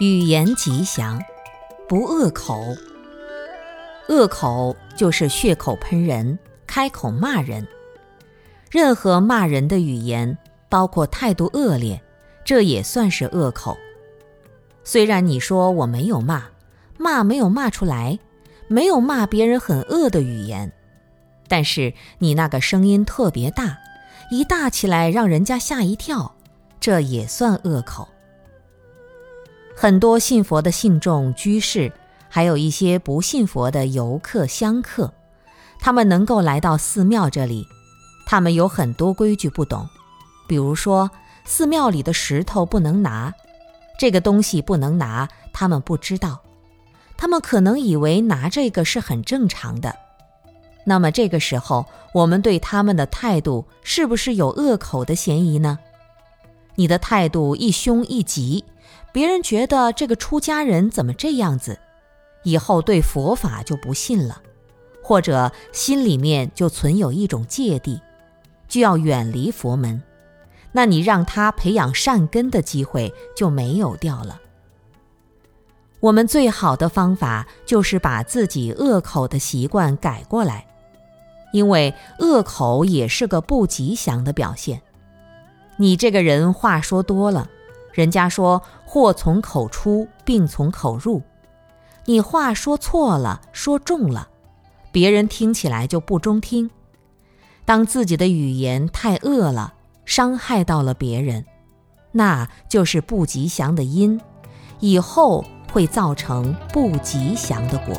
语言吉祥，不恶口。恶口就是血口喷人，开口骂人。任何骂人的语言，包括态度恶劣，这也算是恶口。虽然你说我没有骂，骂没有骂出来，没有骂别人很恶的语言，但是你那个声音特别大，一大起来让人家吓一跳，这也算恶口。很多信佛的信众、居士，还有一些不信佛的游客、香客，他们能够来到寺庙这里，他们有很多规矩不懂，比如说寺庙里的石头不能拿，这个东西不能拿，他们不知道，他们可能以为拿这个是很正常的。那么这个时候，我们对他们的态度是不是有恶口的嫌疑呢？你的态度一凶一急。别人觉得这个出家人怎么这样子，以后对佛法就不信了，或者心里面就存有一种芥蒂，就要远离佛门，那你让他培养善根的机会就没有掉了。我们最好的方法就是把自己恶口的习惯改过来，因为恶口也是个不吉祥的表现。你这个人话说多了。人家说祸从口出，病从口入。你话说错了，说重了，别人听起来就不中听。当自己的语言太恶了，伤害到了别人，那就是不吉祥的因，以后会造成不吉祥的果。